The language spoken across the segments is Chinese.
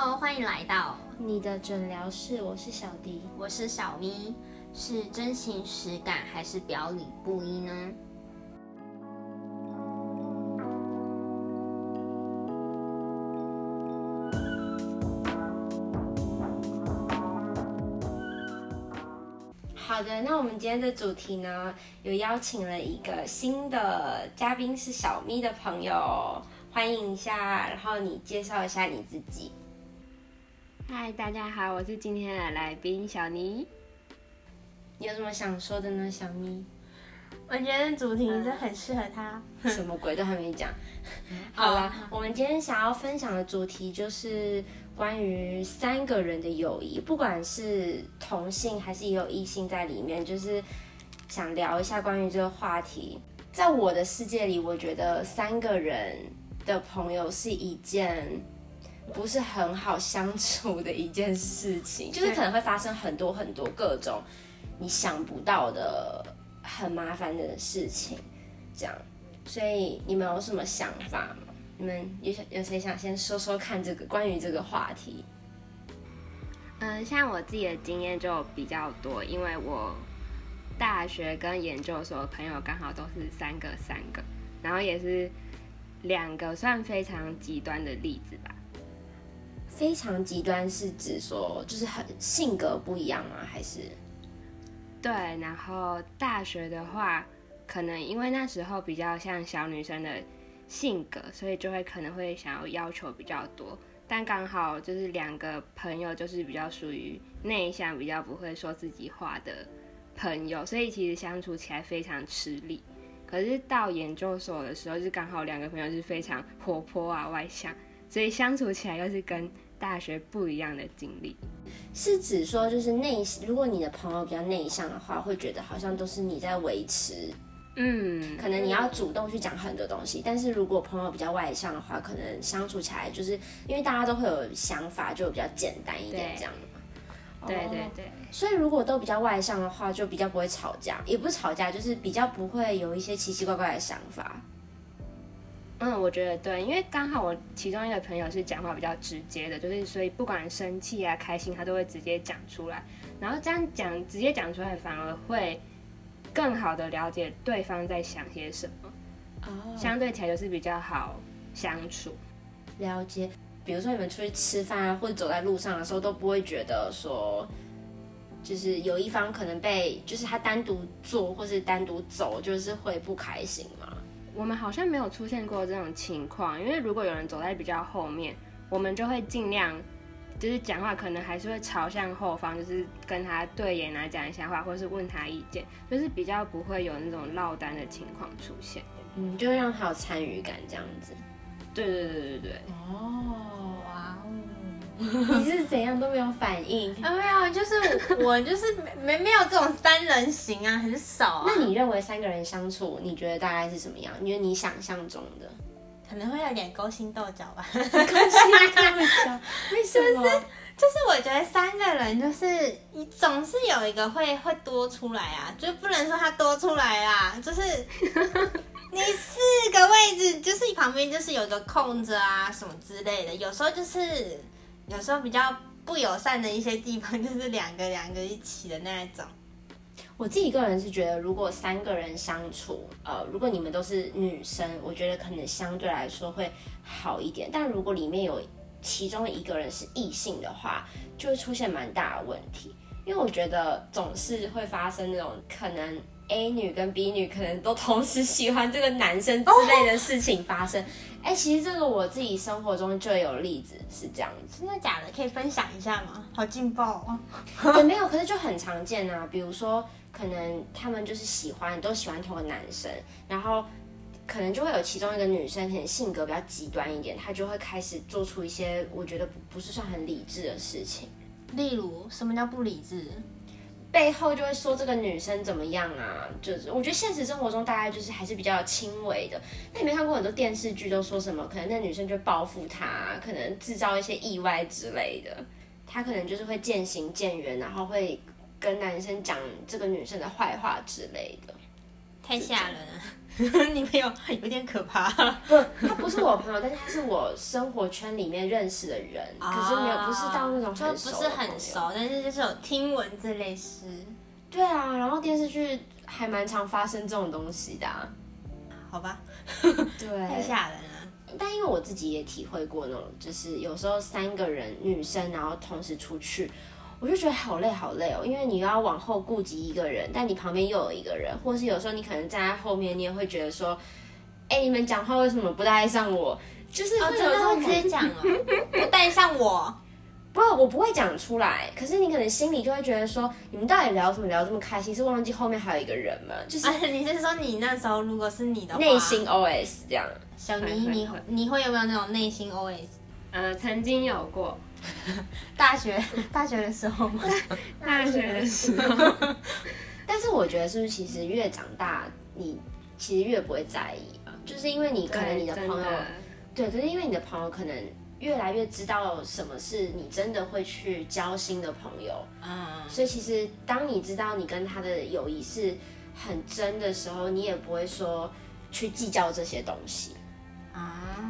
Hello，欢迎来到你的诊疗室，我是小迪，我是小咪，是真情实感还是表里不一呢？好的，那我们今天的主题呢，有邀请了一个新的嘉宾，是小咪的朋友，欢迎一下，然后你介绍一下你自己。嗨，大家好，我是今天的来宾小妮。你有什么想说的呢，小咪？我觉得主题是很适合他。什么鬼都还没讲。好了，我们今天想要分享的主题就是关于三个人的友谊，不管是同性还是也有异性在里面，就是想聊一下关于这个话题。在我的世界里，我觉得三个人的朋友是一件不是很好相处的一件事情，就是可能会发生很多很多各种你想不到的很麻烦的事情，这样。所以你们有什么想法吗？你们有想有谁想先说说看这个关于这个话题？嗯，像我自己的经验就比较多，因为我大学跟研究所的朋友刚好都是三个三个，然后也是两个算非常极端的例子吧。非常极端是指说就是很性格不一样吗？还是对，然后大学的话，可能因为那时候比较像小女生的性格，所以就会可能会想要要求比较多。但刚好就是两个朋友就是比较属于内向，比较不会说自己话的朋友，所以其实相处起来非常吃力。可是到研究所的时候，就刚好两个朋友是非常活泼啊、外向，所以相处起来又是跟大学不一样的经历。是指说就是内，如果你的朋友比较内向的话，会觉得好像都是你在维持，嗯，可能你要主动去讲很多东西。但是如果朋友比较外向的话，可能相处起来就是因为大家都会有想法，就比较简单一点这样。对哦对对。所以如果都比较外向的话，就比较不会吵架，也不是吵架，就是比较不会有一些奇奇怪怪的想法。嗯，我觉得对，因为刚好我其中一个朋友是讲话比较直接的，就是所以不管生气啊、开心，他都会直接讲出来。然后这样讲，直接讲出来，反而会更好的了解对方在想些什么，哦，相对起来就是比较好相处。了解。比如说你们出去吃饭啊，或者走在路上的时候，都不会觉得说，就是有一方可能被，就是他单独坐或是单独走，就是会不开心吗？我们好像没有出现过这种情况，因为如果有人走在比较后面，我们就会尽量就是讲话，可能还是会朝向后方，就是跟他对眼啊讲一下话，或是问他意见，就是比较不会有那种落单的情况出现。嗯，就让他有参与感这样子。对对对对对，哦，哇哦！你是怎样都没有反应？啊，没有，就是我 我就是没没没有这种三人行啊，很少啊。那你认为三个人相处，你觉得大概是什么样？你觉得你想象中的？可能会有点勾心斗角吧。勾心斗角为什么？就是我觉得三个人就是你总是有一个会会多出来啊，就不能说他多出来啦，就是你四个位置就是旁边就是有个空着啊什么之类的，有时候就是有时候比较不友善的一些地方 就是两个两个一起的那一种。我自己个人是觉得，如果三个人相处，呃，如果你们都是女生，我觉得可能相对来说会好一点。但如果里面有其中一个人是异性的话，就会出现蛮大的问题。因为我觉得总是会发生那种可能 A 女跟 B 女可能都同时喜欢这个男生之类的事情发生。哎、其实这个我自己生活中就有例子是这样子。真的假的？可以分享一下吗？好劲爆哦！也没有，可是就很常见啊。比如说，可能他们就是喜欢都喜欢同个男生，然后可能就会有其中一个女生可能性格比较极端一点，她就会开始做出一些我觉得不不是算很理智的事情，例如什么叫不理智？背后就会说这个女生怎么样啊？就是我觉得现实生活中大概就是还是比较轻微的。那你没看过很多电视剧都说什么？可能那女生就报复他，可能制造一些意外之类的。他可能就是会渐行渐远，然后会跟男生讲这个女生的坏话之类的。太吓人了。你朋友有点可怕。不，他不是我朋友，但是他是我生活圈里面认识的人，可是没有不是到那种很熟不是很熟，但是就是有听闻这类事。对啊，然后电视剧还蛮常发生这种东西的、啊。好吧，对 太对，吓人了。但因为我自己也体会过那种，就是有时候三个人女生，然后同时出去，我就觉得好累好累哦，因为你要往后顾及一个人，但你旁边又有一个人，或是有时候你可能站在后面，你也会觉得说，哎、你们讲话为什么不带上我？就是真的会直接讲哦，不带上我。不，我不会讲出来，可是你可能心里就会觉得说，你们到底聊什么聊这么开心？是忘记后面还有一个人吗？就是啊，你是说你那时候如果是你的话，内心 OS 这样。小会妮，你 你会有没有那种内心 OS？呃，曾经有过 大学 大学的时候吗？大学的时候，但是我觉得是不是其实越长大，你其实越不会在意啊？就是因为你可能你的朋友对，可是因为你的朋友可能越来越知道什么是你真的会去交心的朋友，嗯，所以其实当你知道你跟他的友谊是很真的时候，你也不会说去计较这些东西。啊，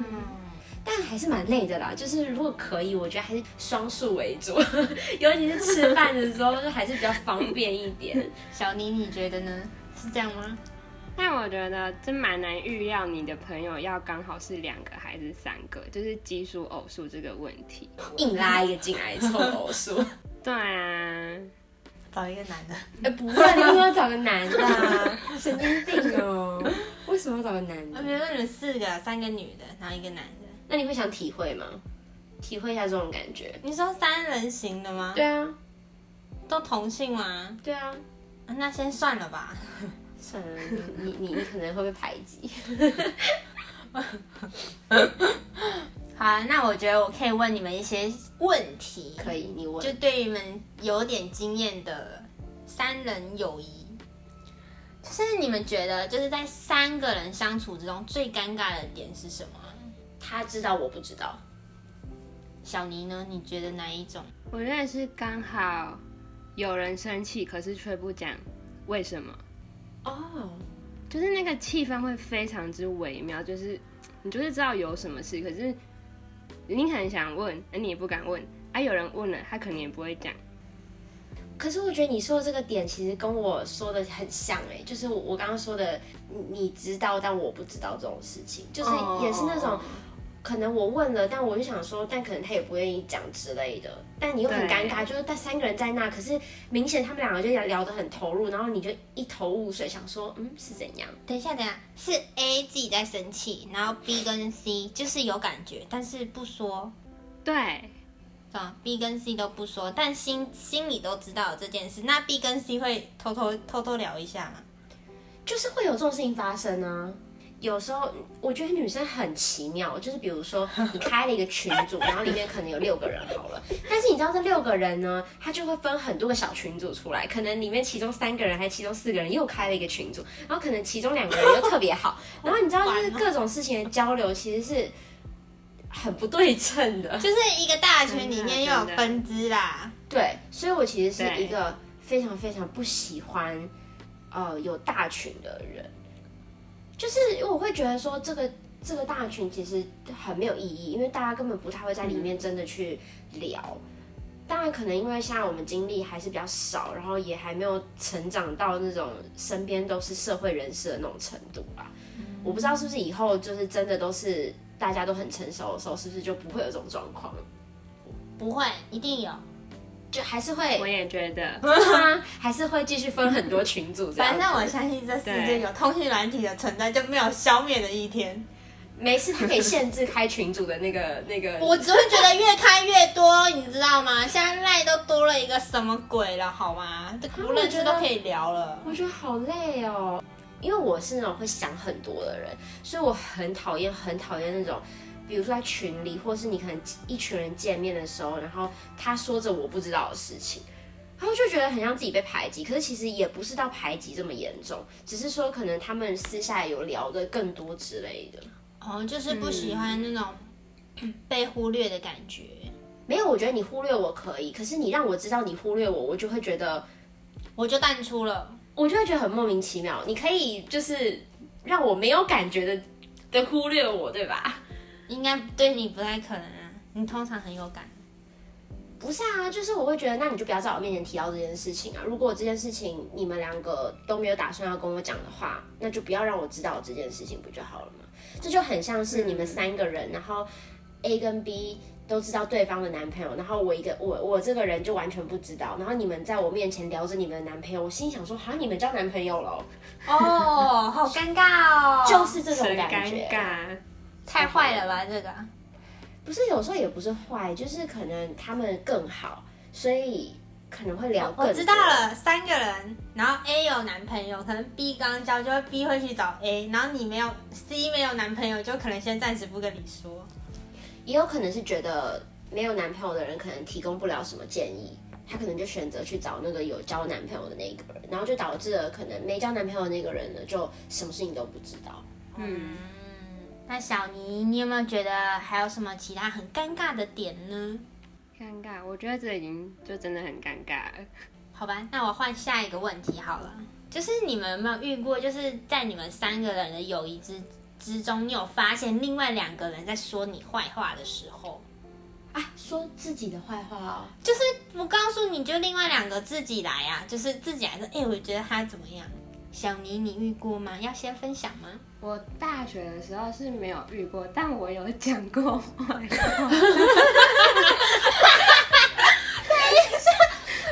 但还是蛮累的啦，就是如果可以，我觉得还是双数为主，尤其是吃饭的时候，就还是比较方便一点。小妮，你觉得呢？是这样吗？但我觉得真蛮难预料你的朋友要刚好是两个还是三个，就是奇数偶数这个问题。硬拉一个进来凑偶数，对啊，找一个男的，哎、不会，你为什么要找个男的、啊？神经病哦！为什么要找个男的？我觉得你们四个，三个女的，然后一个男的。那你会想体会吗？体会一下这种感觉。你说三人行的吗？对啊，都同性吗？对啊。啊那先算了吧。算了，你你你可能会被排挤。好啊，那我觉得我可以问你们一些问题，可以，你问。就对于你们有点经验的三人友谊，就是你们觉得就是在三个人相处之中最尴尬的点是什么？他知道我不知道，小尼呢？你觉得哪一种？我觉得是刚好有人生气，可是却不讲为什么，哦，就是那个气氛会非常之微妙，就是 你就是知道有什么事，可是你很想问，而你也不敢问，啊，有人问了，他可能也不会讲。可是我觉得你说的这个点其实跟我说的很像哎、就是我我刚刚说的，你你知道但我不知道这种事情，就是也是那种。哦可能我问了，但我就想说，但可能他也不愿意讲之类的，但你又很尴尬，就是但三个人在那，可是明显他们两个就聊聊得很投入，然后你就一头雾水，想说，嗯，是怎样？等一下，等一下，是 A 自己在生气，然后 B 跟 C 就是有感觉，但是不说，对，啊，B 跟 C 都不说，但心心里都知道有这件事。那 B 跟 C 会偷偷偷偷聊一下吗？就是会有这种事情发生呢、有时候我觉得女生很奇妙，就是比如说 你开了一个群组，然后里面可能有六个人好了，但是你知道这六个人呢，他就会分很多个小群组出来，可能里面其中三个人还其中四个人又开了一个群组，然后可能其中两个人又特别好，然后你知道就是各种事情的交流其实是很不对称的，就是一个大群里面又有分支啦。对，所以我其实是一个非常非常不喜欢呃有大群的人，就是我会觉得说这个这个大群其实很没有意义，因为大家根本不太会在里面真的去聊。当然，可能因为现在我们经历还是比较少，然后也还没有成长到那种身边都是社会人士的那种程度吧。我不知道是不是以后就是真的都是大家都很成熟的时候，是不是就不会有这种状况？不会，一定有。就还是会我也觉得，吗？还是会继续分很多群组？反正我相信这世界对有通讯软体的存在，就没有消灭的一天。没事，他可以限制开群组的那个那个。我只会觉得越开越多，你知道吗？现在赖都多了一个什么鬼了，好吗？这不认识都可以聊了。我觉得好累哦，因为我是那种会想很多的人，所以我很讨厌很讨厌那种，比如说在群里，或是你可能一群人见面的时候，然后他说着我不知道的事情。然后就觉得很像自己被排挤，可是其实也不是到排挤这么严重，只是说可能他们私下有聊的更多之类的。哦，就是不喜欢那种、被忽略的感觉。没有，我觉得你忽略我可以，可是你让我知道你忽略我，我就会觉得我就淡出了。我就会觉得很莫名其妙。你可以就是让我没有感觉的的忽略我，对吧？应该对你不太可能啊，你通常很有感。不是啊，就是我会觉得，那你就不要在我面前提到这件事情啊。如果这件事情你们两个都没有打算要跟我讲的话，那就不要让我知道这件事情，不就好了吗？这就很像是你们三个人，然后 A 跟 B 都知道对方的男朋友，然后我一个我我这个人就完全不知道，然后你们在我面前聊着你们的男朋友，我心想说，好像你们交男朋友了，哦，好尴尬哦，就是这种感觉。尴尬。太坏了吧这个。不是有时候也不是坏，就是可能他们更好，所以可能会聊。我知道了，三个人，然后 A 有男朋友，可能 B 刚交，就会 B 会去找 A，然后你没有 C 没有男朋友，就可能先暂时不跟你说。也有可能是觉得没有男朋友的人可能提供不了什么建议，他可能就选择去找那个有交男朋友的那个人，然后就导致了可能没交男朋友的那个人呢，就什么事情都不知道。嗯，那小尼，你有没有觉得还有什么其他很尴尬的点呢？尴尬，我觉得这已经就真的很尴尬了。好吧，那我换下一个问题好了，就是你们有没有遇过，就是在你们三个人的友谊之之中，你有发现另外两个人在说你坏话的时候，啊，说自己的坏话哦，就是我告诉你，就另外两个自己来啊，就是自己来说，哎、我觉得他怎么样？小尼，你遇过吗？要先分享吗？我大学的时候是没有遇过，但我有讲过 坏话。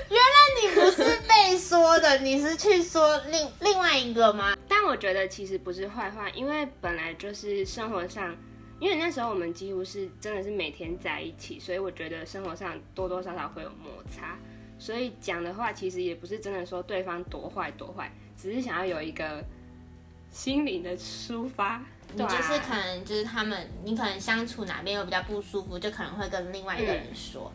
原来你不是被说的，你是去说另另外一个吗？但我觉得其实不是坏话，因为本来就是生活上，因为那时候我们几乎是真的是每天在一起，所以我觉得生活上多多少少会有摩擦，所以讲的话其实也不是真的说对方多坏多坏，只是想要有一个心灵的抒发。你就是可能就是他们，你可能相处哪边有比较不舒服，就可能会跟另外一个人说。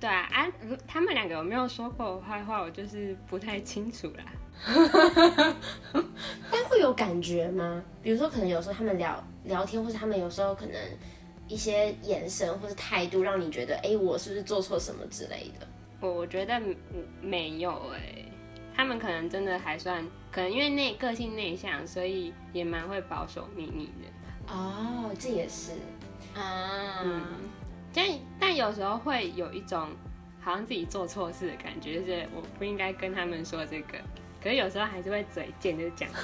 对啊啊，他们两个有没有说过我坏话，我就是不太清楚啦。但会有感觉吗？比如说，可能有时候他们聊聊天，或者他们有时候可能一些眼神或者态度，让你觉得，哎、我是不是做错什么之类的？我我觉得没没有哎、他们可能真的还算，可能因为内个性内向，所以也蛮会保守秘密的。哦，这也是。嗯，但但有时候会有一种好像自己做错事的感觉，就是我不应该跟他们说这个，可是有时候还是会嘴贱，就讲。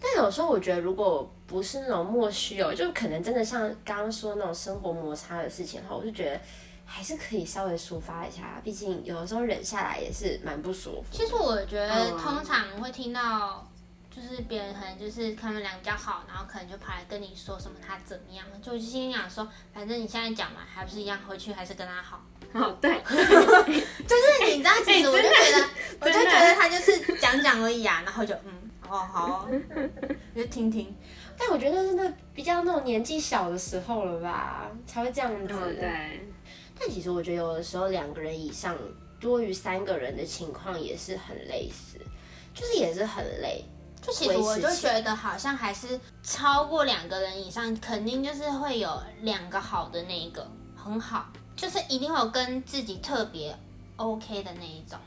但有时候我觉得，如果不是那种莫须有，就可能真的像刚刚说那种生活摩擦的事情的话，我就觉得还是可以稍微抒发一下，毕竟有的时候忍下来也是蛮不舒服。其实我觉得嗯通常会听到，就是别人可能就是他们俩比较好，然后可能就跑来跟你说什么他怎么样，就心里想说，反正你现在讲嘛，还不是一样，回去还是跟他好。哦，对，就是你知道，其实我就觉得，我就觉得他就是讲讲而已啊，然后就嗯，哦好哦，就听听。但我觉得真的比较那种年纪小的时候了吧，才会这样子。哦对，但其实我觉得有的时候两个人以上多于三个人的情况也是很类似，就是也是很累。就其实我就觉得好像还是超过两个人以上，肯定就是会有两个好的那一个很好，就是一定会有跟自己特别 OK 的那一种。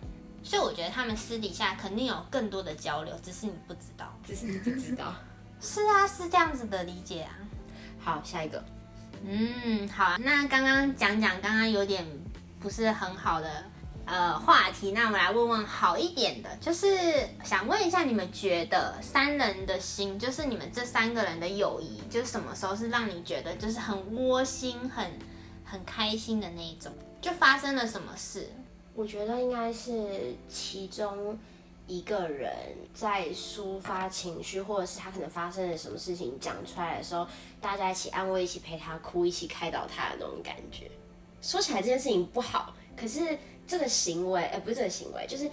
所以我觉得他们私底下肯定有更多的交流，只是你不知道。只是你不知道。是啊，是这样子的理解啊。好，下一个。嗯，好啊。那刚刚讲讲，刚刚有点不是很好的呃话题，那我们来问问好一点的，就是想问一下，你们觉得三人的心，就是你们这三个人的友谊，就是什么时候是让你觉得就是很窝心、很很开心的那一种？就发生了什么事？我觉得应该是其中一个人在抒发情绪，或者是他可能发生了什么事情讲出来的时候，大家一起安慰，一起陪他哭，一起开导他的那种感觉。说起来这件事情不好，可是这个行为，哎、不是这个行为，就是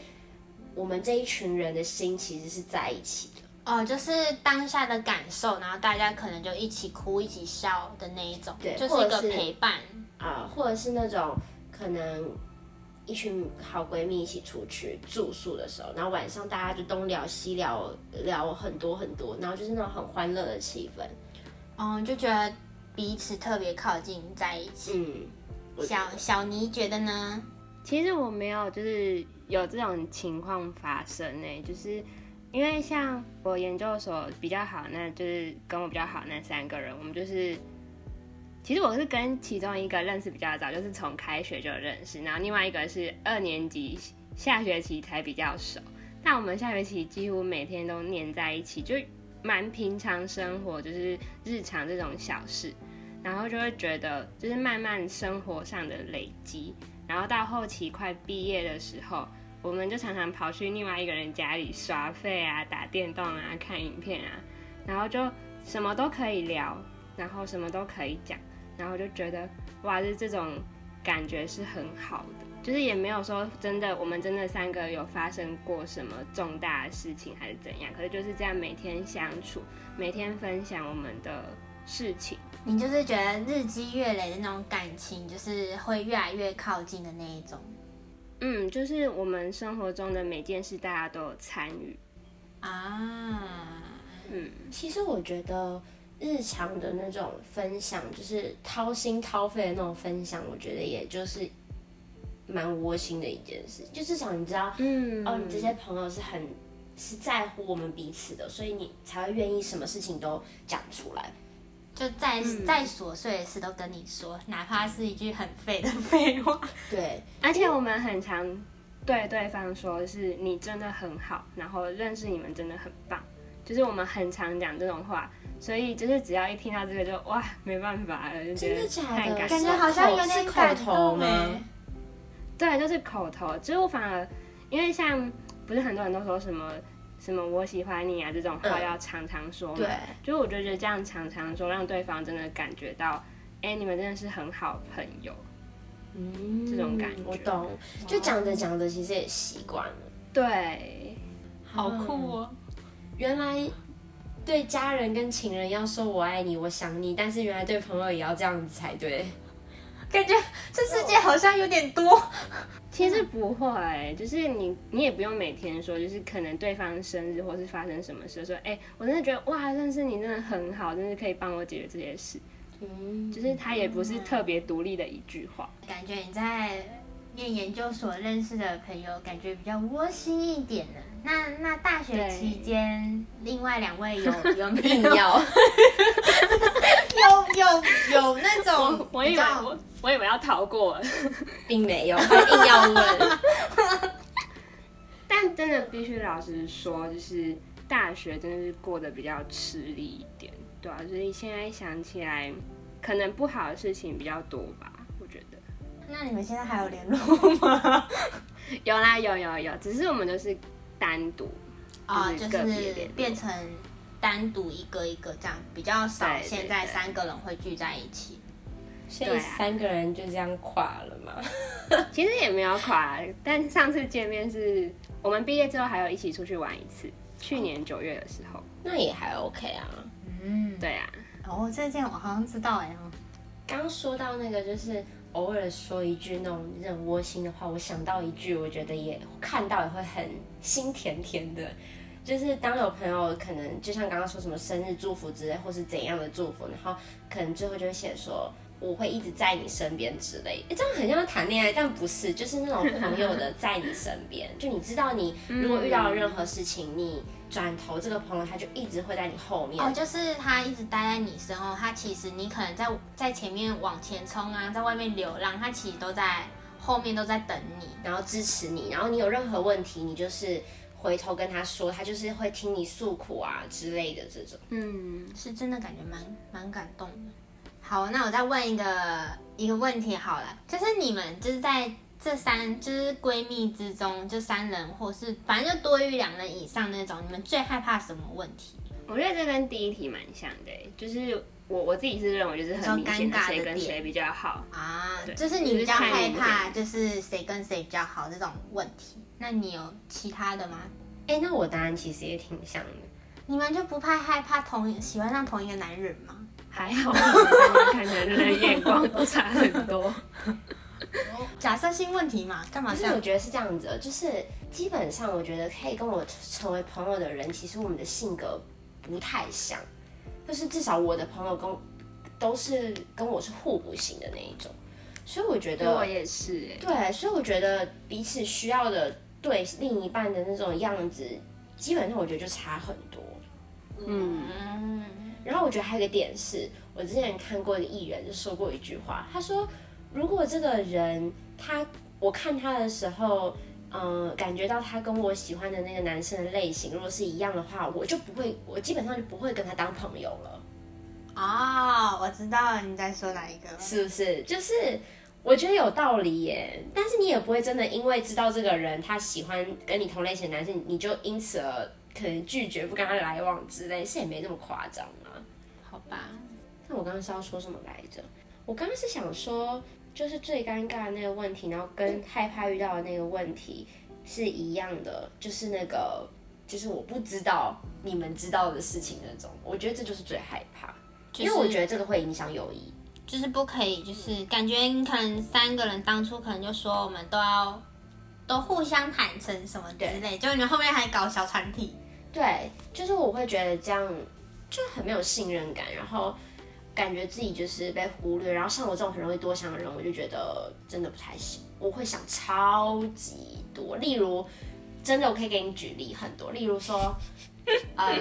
我们这一群人的心其实是在一起的。哦，就是当下的感受，然后大家可能就一起哭、一起笑的那一种，对就是一个陪伴。啊、或者是那种可能一群好闺蜜一起出去住宿的时候，然后晚上大家就东聊西聊，聊很多很多，然后就是那种很欢乐的气氛。嗯，就觉得彼此特别靠近在一起。嗯，小小尼觉得呢？其实我没有就是有这种情况发生呢、就是因因为像我研究所比较好，那就是跟我比较好那三个人，我们就是，其实我是跟其中一个认识比较早，就是从开学就认识，然后另外一个是二年级下学期才比较熟，但我们下学期几乎每天都黏在一起，就蛮平常生活，就是日常这种小事，然后就会觉得就是慢慢生活上的累积，然后到后期快毕业的时候。我们就常常跑去另外一个人家里刷费啊、打电动啊、看影片啊，然后就什么都可以聊，然后什么都可以讲，然后就觉得哇，就是这种感觉是很好的，就是也没有说真的，我们真的三个有发生过什么重大的事情还是怎样，可是就是这样每天相处，每天分享我们的事情。你就是觉得日积月累的那种感情，就是会越来越靠近的那一种嗯，就是我们生活中的每件事，大家都有参与。啊。嗯，其实我觉得日常的那种分享，就是掏心掏肺的那种分享，我觉得也就是蛮窝心的一件事。就至少你知道，嗯哦，你这些朋友是很是在乎我们彼此的，所以你才会愿意什么事情都讲出来。就再、再琐碎的事都跟你说，哪怕是一句很废的废话。对，而且我们很常对对方说，是你真的很好，然后认识你们真的很棒，就是我们很常讲这种话，所以就是只要一听到这个就哇没办法了，就觉得真的假的？太感感觉好像有点口头动吗欸？对，就是口头，就是我反而因为像不是很多人都说什么什么我喜欢你啊这种话嗯要常常说嘛，对，就是我就觉得这样常常说，让对方真的感觉到，哎、你们真的是很好朋友。嗯这种感觉我懂。就讲着讲着，其实也习惯了。对，好酷哦！原来对家人跟情人要说我爱你，我想你，但是原来对朋友也要这样子才对。感觉这世界好像有点多。其实不会，就是你你也不用每天说，就是可能对方生日或是发生什么事，说，哎、我真的觉得哇，认识你真的很好，真的可以帮我解决这些事。嗯，就是他也不是特别独立的一句话。感觉你在念研究所认识的朋友，感觉比较窝心一点的。那那大学期间，另外两位有 有没硬有要。有有有那种我以为我我以为要逃过了，并没有，还硬要问。但真的必须老实说，就是大学真的是过得比较吃力一点，对啊，所以现在想起来，可能不好的事情比较多吧，我觉得。那你们现在还有联络吗？有啦，有有有，只是我们都是单独，啊，就就是变成单独一个一个这样，比较少现在三个人会聚在一起。所以三个人就这样垮了嘛？其实也没有垮，但上次见面是我们毕业之后还有一起出去玩一次，去年九月的时候。那也还 OK 啊。嗯，对啊，哦，这件我好像知道哎。刚说到那个，就是偶尔说一句那种很窝心的话，我想到一句，我觉得也看到也会很心甜甜的。就是当有朋友可能就像刚刚说什么生日祝福之类，或是怎样的祝福，然后可能最后就会写说我会一直在你身边之类。诶这样很像谈恋爱，但不是，就是那种朋友的在你身边。就你知道你如果遇到任何事情，你转头这个朋友他就一直会在你后面。哦，就是他一直待在你身后，他其实你可能在在前面往前冲啊，在外面流浪，他其实都在后面都在等你。然后支持你，然后你有任何问题，你就是回头跟他说，他就是会听你诉苦啊之类的这种。嗯，是真的感觉蛮蛮感动的。好，那我再问一个一个问题好了，就是你们就是在这三就是闺蜜之中，就三人或是反正就多于两人以上那种，你们最害怕什么问题？我觉得这跟第一题蛮像的欸，就是我我自己是认为就是很尴尬的谁跟点谁比较好。啊，就是你比较害怕，就是谁跟谁比较好这种问题。那你有其他的吗？哎，那我答案其实也挺像的。你们就不怕害怕同喜欢上同一个男人吗？还好，看的人的眼光都差很多。假设性问题嘛，干嘛这样？我觉得是这样子的，就是基本上我觉得可以跟我成为朋友的人，其实我们的性格不太像，就是至少我的朋友跟都是跟我是互补型的那一种，所以我觉得我也是哎，对，所以我觉得彼此需要的对另一半的那种样子基本上我觉得就差很多。嗯，嗯，然后我觉得还有一个点是，我之前看过一个艺人就说过一句话，他说如果这个人他我看他的时候，嗯、感觉到他跟我喜欢的那个男生的类型如果是一样的话，我就不会，我基本上就不会跟他当朋友了。哦，我知道你在说哪一个。是不是？就是我觉得有道理耶，但是你也不会真的因为知道这个人他喜欢跟你同类型的男生，你就因此而可能拒绝不跟他来往之类，是也没那么夸张啊。好吧，那我刚刚是要说什么来着？我刚刚是想说，就是最尴尬的那个问题，然后跟害怕遇到的那个问题是一样的，就是那个。就是我不知道你们知道的事情那种，我觉得这就是最害怕，因为我觉得这个会影响友谊。就是不可以，就是感觉你可能三个人当初可能就说我们都要都互相坦诚什么之类，就你们后面还搞小团体，对，就是我会觉得这样就很没有信任感，然后感觉自己就是被忽略，然后像我这种很容易多想的人，我就觉得真的不太行，我会想超级多。例如，真的我可以给你举例很多，例如说，呃，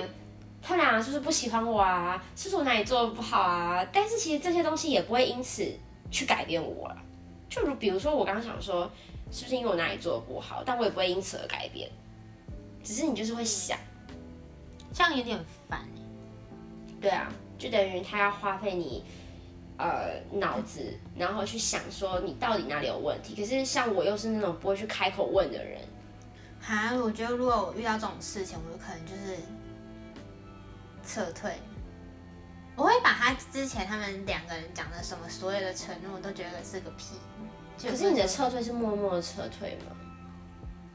他们俩是不是不喜欢我啊？是不是我哪里做的不好啊？但是其实这些东西也不会因此去改变我了。就如比如说，我刚刚想说，是不是因为我哪里做的不好，但我也不会因此而改变，只是你就是会想。这样有点烦欸对啊，就等于他要花费你呃脑子，然后去想说你到底哪里有问题。可是像我又是那种不会去开口问的人，哈，我觉得如果我遇到这种事情，我有可能就是撤退。我会把他之前他们两个人讲的什么所有的承诺都觉得是个屁。可是你的撤退是默默的撤退吗？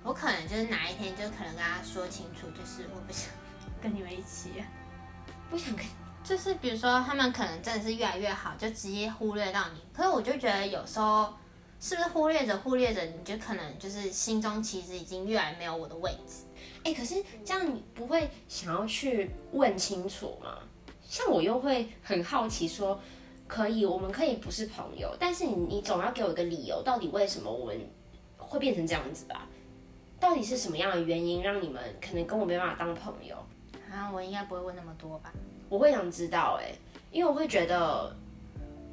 我可能就是哪一天就可能跟他说清楚，就是我不想跟你们一起。不想跟就是比如说他们可能真的是越来越好，就直接忽略到你。可是我就觉得有时候是不是忽略着忽略着，你就可能就是心中其实已经越来没有我的位置。哎、可是这样你不会想要去问清楚吗？像我又会很好奇说，可以，我们可以不是朋友，但是你你总要给我一个理由，到底为什么我们会变成这样子吧？到底是什么样的原因让你们可能跟我没办法当朋友？啊，我应该不会问那么多吧？我会想知道哎、因为我会觉得，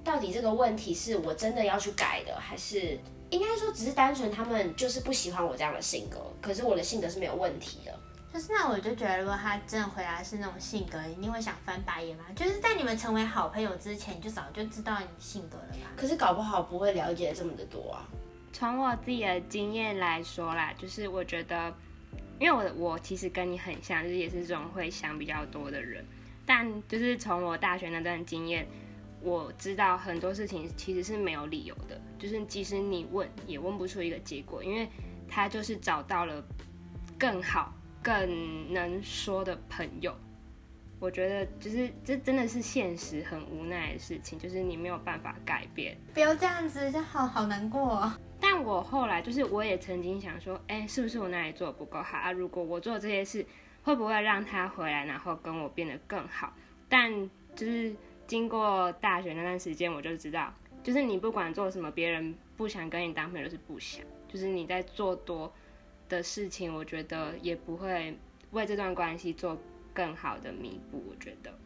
到底这个问题是我真的要去改的，还是应该说只是单纯他们就是不喜欢我这样的性格，可是我的性格是没有问题的。就是那我就觉得，如果他真的回来是那种性格，一定会想翻白眼嘛。就是在你们成为好朋友之前，你就早就知道你性格了吧？可是搞不好不会了解这么的多啊。从我自己的经验来说啦，就是我觉得，因为我我其实跟你很像，就是也是这种会想比较多的人，但就是从我大学那段经验，我知道很多事情其实是没有理由的，就是即使你问也问不出一个结果，因为他就是找到了更好、更能说的朋友。我觉得就是这真的是现实很无奈的事情，就是你没有办法改变。不要这样子，就好好难过、哦。但我后来就是，我也曾经想说，哎、是不是我哪里做的不够好啊？如果我做这些事，会不会让他回来，然后跟我变得更好？但就是经过大学那段时间，我就知道，就是你不管做什么，别人不想跟你当朋友，是不想，就是你在做多的事情，我觉得也不会为这段关系做更好的弥补。我觉得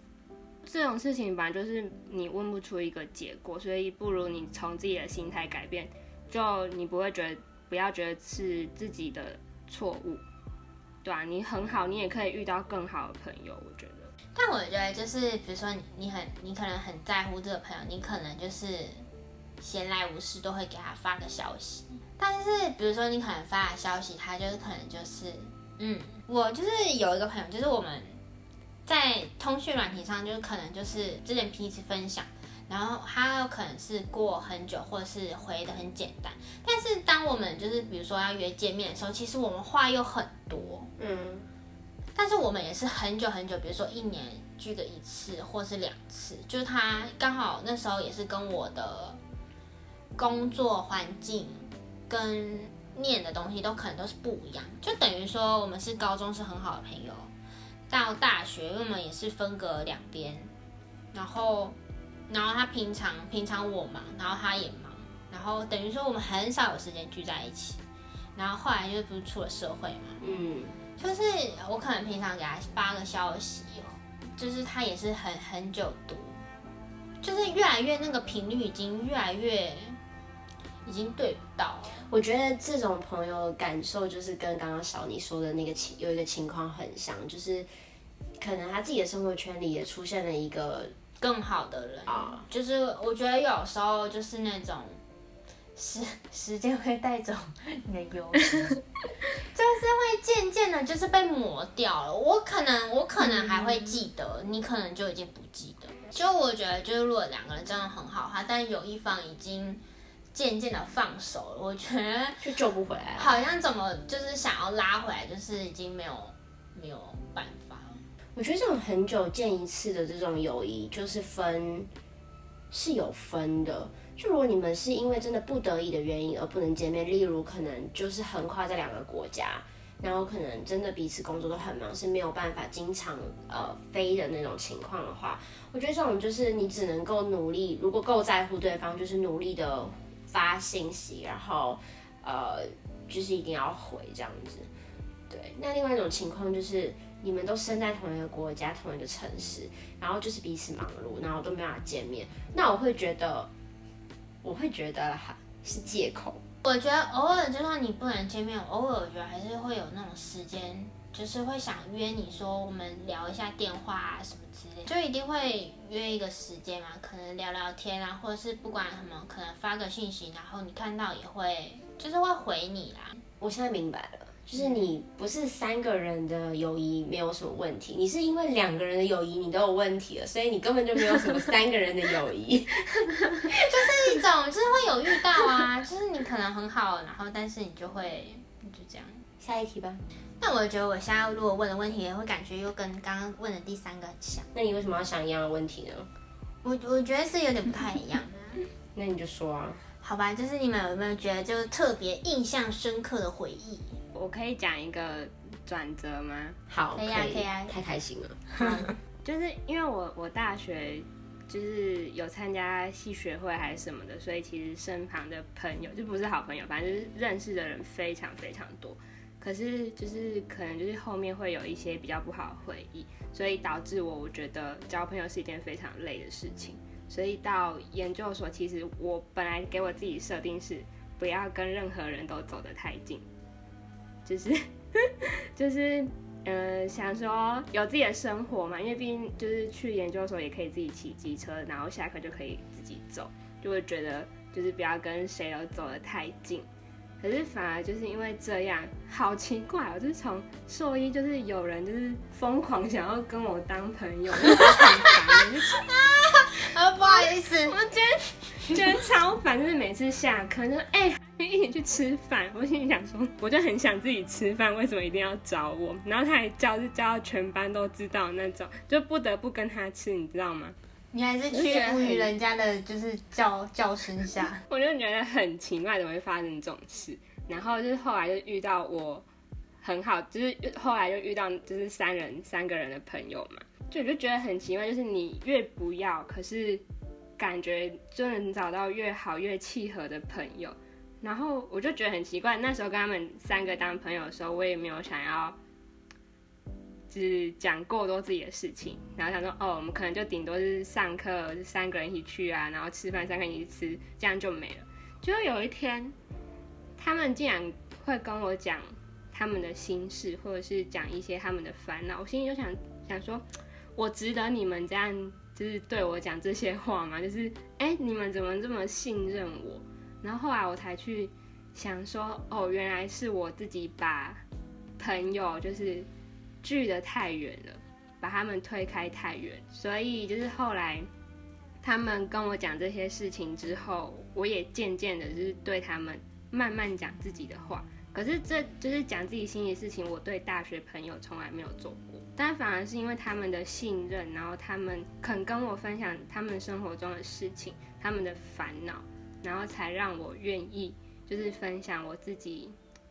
这种事情吧就是你问不出一个结果，所以不如你从自己的心态改变。就你不会觉得，不要觉得是自己的错误，对啊，你很好，你也可以遇到更好的朋友，我觉得。但我觉得就是，比如说你你很你可能很在乎这个朋友，你可能就是闲来无事都会给他发个消息。但是比如说你可能发的消息，他就是可能就是，嗯，我就是有一个朋友，就是我们在通讯软体上，就是可能就是之前彼此分享。然后他有可能是过很久，或者是回的很简单。但是当我们就是比如说要约见面的时候，其实我们话又很多。嗯，但是我们也是很久很久，比如说一年聚个一次，或是两次。就是他刚好那时候也是跟我的工作环境跟念的东西都可能都是不一样，就等于说我们是高中是很好的朋友，到大学因为我们也是分隔两边，然后然后他平常平常我忙，然后他也忙，然后等于说我们很少有时间聚在一起。然后后来就不是出了社会嘛，嗯，就是我可能平常给他发个消息，就是他也是很很久读，就是越来越那个频率已经越来越已经对不到。我觉得这种朋友感受就是跟刚刚小妮说的那个情有一个情况很像，就是可能他自己的生活圈里也出现了一个更好的人啊就是我觉得有时候就是那种时时间会带走你的忧郁，就是会渐渐的，就是被磨掉了。我可能我可能还会记得，你可能就已经不记得。就我觉得，就是如果两个人真的很好的话，但有一方已经渐渐的放手了，我觉得就救不回来了。好像怎么就是想要拉回来，就是已经没有没有办法。我觉得这种很久见一次的这种友谊，就是分是有分的。就如果你们是因为真的不得已的原因而不能见面，例如可能就是横跨在两个国家，然后可能真的彼此工作都很忙，是没有办法经常呃飞的那种情况的话，我觉得这种就是你只能够努力，如果够在乎对方，就是努力的发信息，然后呃就是一定要回这样子。对，那另外一种情况就是你们都生在同一个国家、同一个城市，然后就是彼此忙碌，然后都没办法见面，那我会觉得，我会觉得哈是借口。我觉得偶尔就算你不能见面，偶尔我觉得还是会有那种时间，就是会想约你说我们聊一下电话啊什么之类的，就一定会约一个时间嘛，可能聊聊天啊，或者是不管什么，可能发个信息，然后你看到也会就是会回你啦。我现在明白了，就是你不是三个人的友谊没有什么问题，你是因为两个人的友谊你都有问题了，所以你根本就没有什么三个人的友谊。就是一种就是会有遇到啊，就是你可能很好，然后但是你就会你就这样。下一题吧。那我觉得我现在如果问的问题，也会感觉又跟刚刚问的第三个很像。那你为什么要想一样的问题呢？我我觉得是有点不太一样的。那你就说啊。好吧，就是你们有没有觉得就是特别印象深刻的回忆？我可以讲一个转折吗？好，可以啊可以啊太开心了。就是因为我我大学就是有参加系学会还是什么的，所以其实身旁的朋友就不是好朋友，反正就是认识的人非常非常多。可是就是可能就是后面会有一些比较不好的回忆，所以导致我我觉得交朋友是一件非常累的事情。所以到研究所，其实我本来给我自己设定是不要跟任何人都走得太近，就是 就是呃想说有自己的生活嘛，因为毕竟就是去研究所也可以自己骑机车，然后下课就可以自己走，就会觉得就是不要跟谁都走得太近。可是反而就是因为这样，好奇怪哦！就是从兽医，就是有人就是疯狂想要跟我当朋友，就是很烦，就是啊，不好意思，我觉得觉得超烦，就是每次下课就哎、一起去吃饭，我心里想说，我就很想自己吃饭，为什么一定要找我？然后他还叫，就叫到全班都知道那种，就不得不跟他吃，你知道吗？你还是屈服于人家的就是叫叫声下。我就觉得很奇怪，怎么会发生这种事？然后就是后来就遇到我很好，就是后来就遇到就是三人三个人的朋友嘛，就我就觉得很奇怪，就是你越不要，可是感觉就能找到越好越契合的朋友。然后我就觉得很奇怪，那时候跟他们三个当朋友的时候，我也没有想要。就是讲过多自己的事情，然后想说，哦，我们可能就顶多是上课三个人一起去啊，然后吃饭三个人一起吃，这样就没了。就有一天，他们竟然会跟我讲他们的心事，或者是讲一些他们的烦恼，我心里就想想说，我值得你们这样就是对我讲这些话吗？就是，哎，你们怎么这么信任我？然后后来我才去想说，哦，原来是我自己把朋友就是。距得太远了，把他们推开太远，所以就是后来他们跟我讲这些事情之后，我也渐渐的就是对他们慢慢讲自己的话。可是这就是讲自己心里的事情，我对大学朋友从来没有做过，但反而是因为他们的信任，然后他们肯跟我分享他们生活中的事情，他们的烦恼，然后才让我愿意就是分享我自己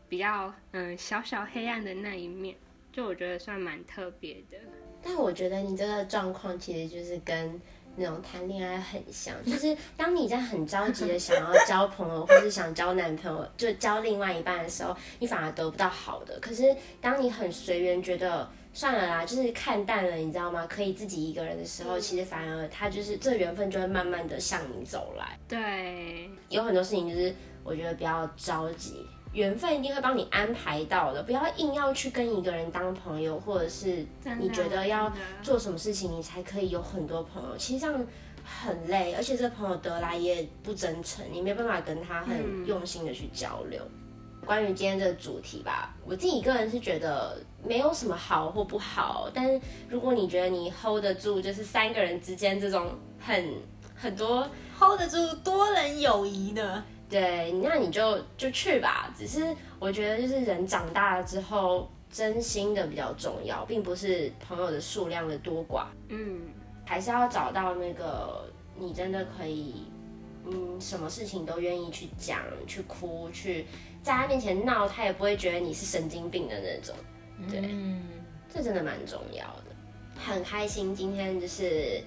比较嗯小小黑暗的那一面。就我觉得算蛮特别的，但我觉得你这个状况其实就是跟那种谈恋爱很像，就是当你在很着急的想要交朋友，或是想交男朋友，就交另外一半的时候，你反而得不到好的。可是当你很随缘，觉得算了啦，就是看淡了，你知道吗？可以自己一个人的时候，其实反而他就是这缘分就会慢慢的向你走来。对，有很多事情就是我觉得不要着急。缘分一定会帮你安排到的，不要硬要去跟一个人当朋友，或者是你觉得要做什么事情你才可以有很多朋友，其实这样很累，而且这个朋友得来也不真诚，你没办法跟他很用心的去交流。关于今天这个主题吧，我自己个人是觉得没有什么好或不好，但是如果你觉得你 hold 得住，就是三个人之间这种很很多 hold 得住多人友谊的。对，那你就就去吧。只是我觉得，就是人长大了之后，真心的比较重要，并不是朋友的数量的多寡。嗯，还是要找到那个你真的可以，嗯，什么事情都愿意去讲、去哭、去在他面前闹，他也不会觉得你是神经病的那种。对，这真的蛮重要的。很开心今天就是，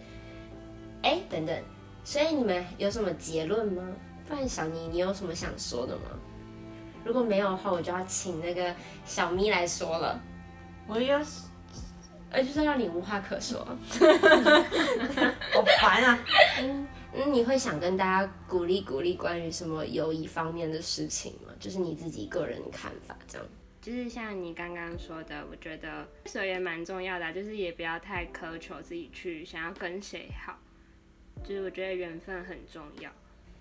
哎，等等，所以你们有什么结论吗？不然小妮，你有什么想说的吗？如果没有的话，我就要请那个小咪来说了。我要，呃，就是让你无话可说。好烦啊！嗯嗯，你会想跟大家鼓励鼓励关于什么友谊方面的事情吗？就是你自己个人看法，这样。就是像你刚刚说的，我觉得所以也蛮重要的，就是也不要太苛求自己去想要跟谁好，就是我觉得缘分很重要。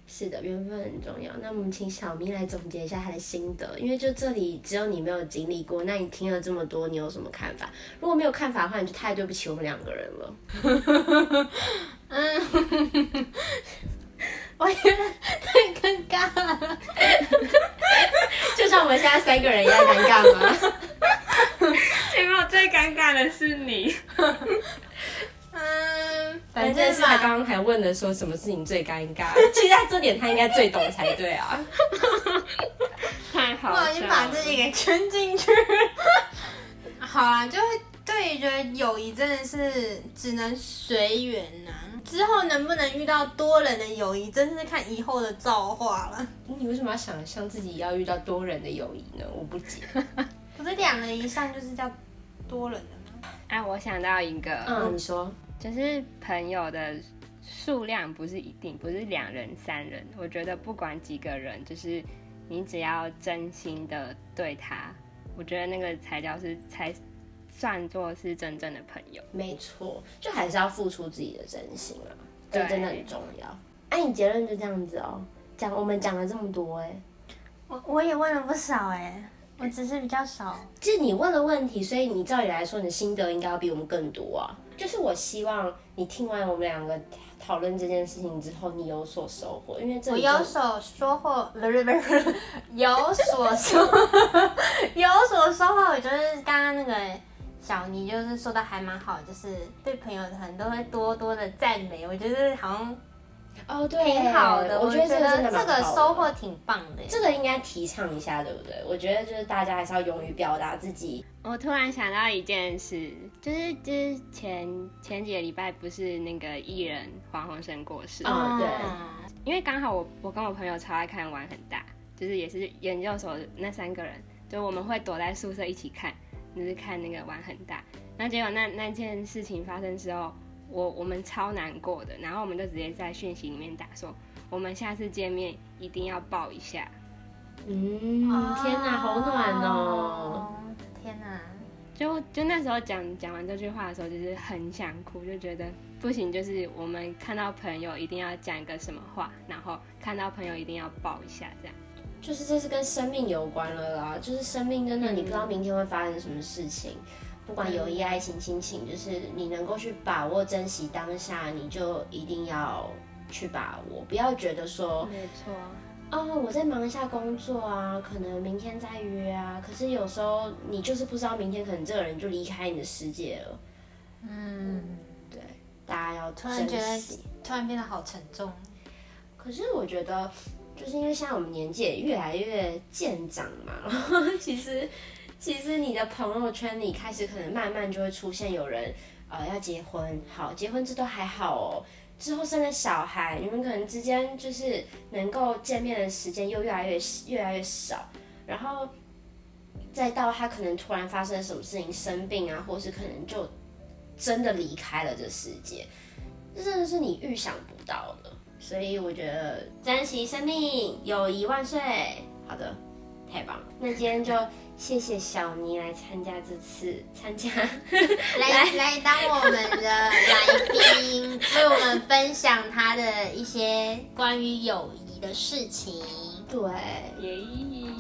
是的，缘分很重要。那我们请小咪来总结一下他的心得，因为就这里只有你没有经历过，那你听了这么多，你有什么看法？如果没有看法的话，你就太对不起我们两个人了。嗯，我觉得太尴尬了，就像我们现在三个人一样尴尬吗？结果最尴尬的是你。嗯，反正是他刚刚还问了说什么事情最尴尬，其实他这点他应该最懂才对啊。太好了，我已经把自己给圈进去。好啊，就会对觉得友谊真的是只能随缘呐。之后能不能遇到多人的友谊，真是看以后的造化了。你为什么要想象自己要遇到多人的友谊呢？我不解。不是两人以上就是叫多人的。哎，我想到一个，嗯，你说，就是朋友的数量不是一定，不是两人、三人。我觉得不管几个人，就是你只要真心的对他，我觉得那个才叫是才算作是真正的朋友。没错，就还是要付出自己的真心啊，这真的很重要。哎，你结论就这样子哦，讲我们讲了这么多，哎，我我也问了不少，哎。我只是比较少，就是你问的问题，所以你照理来说，你的心得应该要比我们更多啊。就是我希望你听完我们两个讨论这件事情之后，你有所收获，因为这我有所收获，不是不是，有所收，有所收获。我觉得刚刚那个小妮就是说的还蛮好，就是对朋友很都会多多的赞美。我觉得好像。哦，对，挺好的，我觉得这个收获挺棒的。这个应该提倡一下，对不对？我觉得就是大家还是要勇于表达自己。我突然想到一件事，就是之前前几个礼拜不是那个艺人黄鸿升过世哦，对。因为刚好我我跟我朋友超爱看玩很大，就是也是研究所那三个人，就我们会躲在宿舍一起看，就是看那个碗很大。那结果那那件事情发生之后。我我们超难过的，然后我们就直接在讯息里面打说，我们下次见面一定要抱一下。嗯，天哪，好暖哦！天哪，就就那时候讲讲完这句话的时候，就是很想哭，就觉得不行，就是我们看到朋友一定要讲一个什么话，然后看到朋友一定要抱一下，这样。就是这是跟生命有关了啦，就是生命真的你不知道明天会发生什么事情。不管友谊、爱情、亲情，就是你能够去把握、珍惜当下，你就一定要去把握，不要觉得说，没错，哦，我在忙一下工作啊，可能明天再约啊。可是有时候你就是不知道明天可能这个人就离开你的世界了。嗯，对，大家要突然觉得突然变得好沉重。可是我觉得，就是因为现在我们年纪也越来越渐长嘛，然后其实。其实你的朋友圈里开始可能慢慢就会出现有人，呃，要结婚。好，结婚这都还好哦。之后生了小孩，你们可能之间就是能够见面的时间又越来越越来越少，然后再到他可能突然发生什么事情生病啊，或是可能就真的离开了这世界，这真的是你预想不到的。所以我觉得珍惜生命，友谊万岁。好的，太棒了。那今天就谢谢小尼来参加这次参加，来来当我们的来宾，为我们分享他的一些关于友谊的事情。对，耶！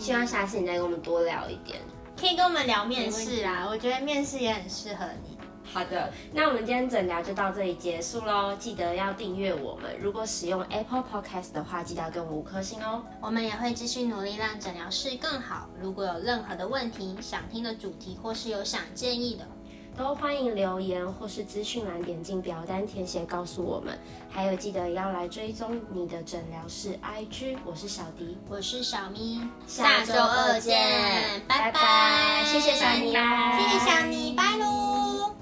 希望下次你再跟我们多聊一点。可以跟我们聊面试啊，我觉得面试也很适合你。好的，那我们今天诊疗就到这里结束喽。记得要订阅我们，如果使用 Apple Podcast 的话，记得要给我们五颗星哦。我们也会继续努力让诊疗室更好。如果有任何的问题、想听的主题或是有想建议的，都欢迎留言或是资讯栏点进表单填写告诉我们。还有记得要来追踪你的诊疗室 IG。我是小迪，我是小咪，下周二见，拜拜。谢谢小妮哦，谢谢小妮，拜喽。